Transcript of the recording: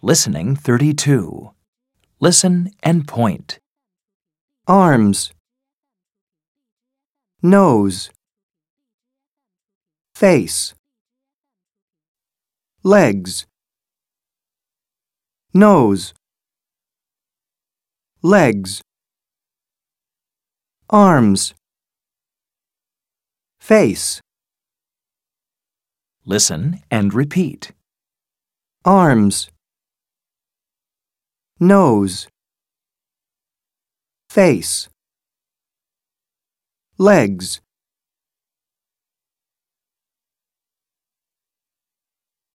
Listening 32. Listen and point. arms, nose, face, legs, nose, legs, arms, face, Listen and repeat. arms, nose, face, legs,